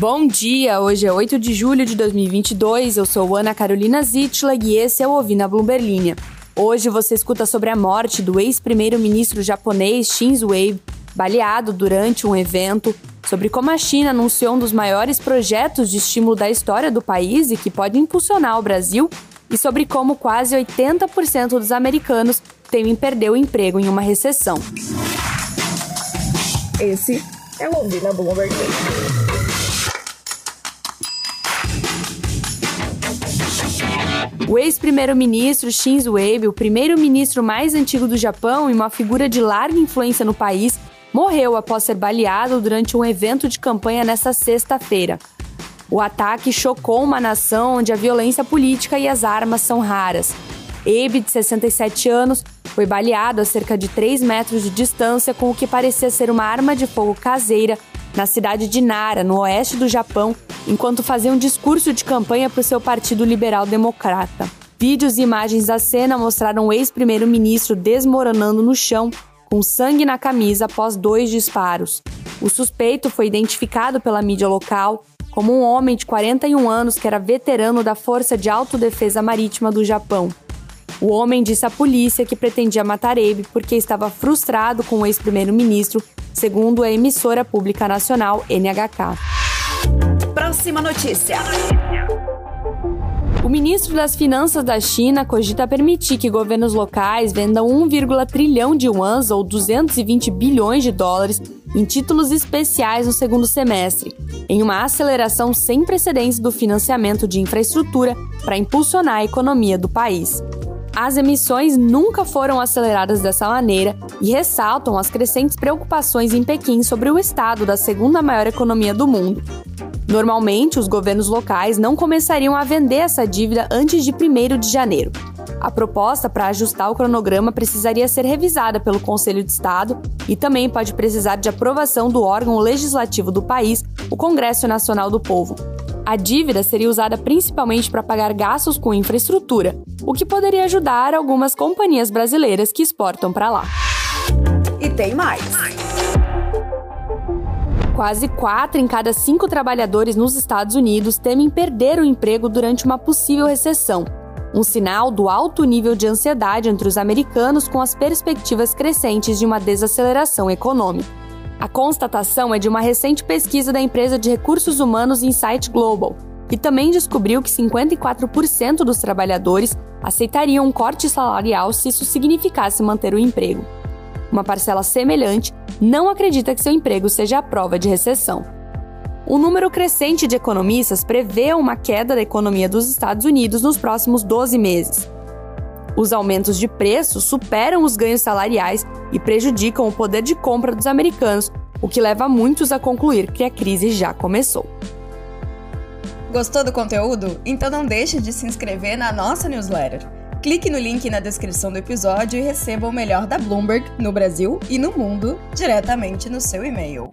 Bom dia, hoje é 8 de julho de 2022, eu sou Ana Carolina Zitlag e esse é o Ouvi na Bloomberg Hoje você escuta sobre a morte do ex-primeiro-ministro japonês Shinzo Abe, baleado durante um evento, sobre como a China anunciou um dos maiores projetos de estímulo da história do país e que pode impulsionar o Brasil, e sobre como quase 80% dos americanos temem perder o emprego em uma recessão. Esse é o Ouvi na Bloomberg. O ex-primeiro-ministro Shinzo Abe, o primeiro-ministro mais antigo do Japão e uma figura de larga influência no país, morreu após ser baleado durante um evento de campanha nesta sexta-feira. O ataque chocou uma nação onde a violência política e as armas são raras. Abe, de 67 anos, foi baleado a cerca de 3 metros de distância com o que parecia ser uma arma de fogo caseira na cidade de Nara, no oeste do Japão, enquanto fazia um discurso de campanha para o seu Partido Liberal Democrata. Vídeos e imagens da cena mostraram o ex-primeiro-ministro desmoronando no chão, com sangue na camisa após dois disparos. O suspeito foi identificado pela mídia local como um homem de 41 anos que era veterano da Força de Autodefesa Marítima do Japão. O homem disse à polícia que pretendia matar Abe porque estava frustrado com o ex-primeiro-ministro, segundo a emissora pública nacional NHK. Próxima notícia. O ministro das Finanças da China cogita permitir que governos locais vendam 1, trilhão de yuans ou 220 bilhões de dólares em títulos especiais no segundo semestre, em uma aceleração sem precedentes do financiamento de infraestrutura para impulsionar a economia do país. As emissões nunca foram aceleradas dessa maneira e ressaltam as crescentes preocupações em Pequim sobre o estado da segunda maior economia do mundo. Normalmente, os governos locais não começariam a vender essa dívida antes de 1 de janeiro. A proposta para ajustar o cronograma precisaria ser revisada pelo Conselho de Estado e também pode precisar de aprovação do órgão legislativo do país, o Congresso Nacional do Povo. A dívida seria usada principalmente para pagar gastos com infraestrutura, o que poderia ajudar algumas companhias brasileiras que exportam para lá. E tem mais. Quase 4 em cada 5 trabalhadores nos Estados Unidos temem perder o emprego durante uma possível recessão, um sinal do alto nível de ansiedade entre os americanos com as perspectivas crescentes de uma desaceleração econômica. A constatação é de uma recente pesquisa da empresa de recursos humanos Insight Global, que também descobriu que 54% dos trabalhadores aceitariam um corte salarial se isso significasse manter o emprego. Uma parcela semelhante não acredita que seu emprego seja a prova de recessão. Um número crescente de economistas prevê uma queda da economia dos Estados Unidos nos próximos 12 meses. Os aumentos de preços superam os ganhos salariais e prejudicam o poder de compra dos americanos, o que leva muitos a concluir que a crise já começou. Gostou do conteúdo? Então não deixe de se inscrever na nossa newsletter. Clique no link na descrição do episódio e receba o melhor da Bloomberg no Brasil e no mundo diretamente no seu e-mail.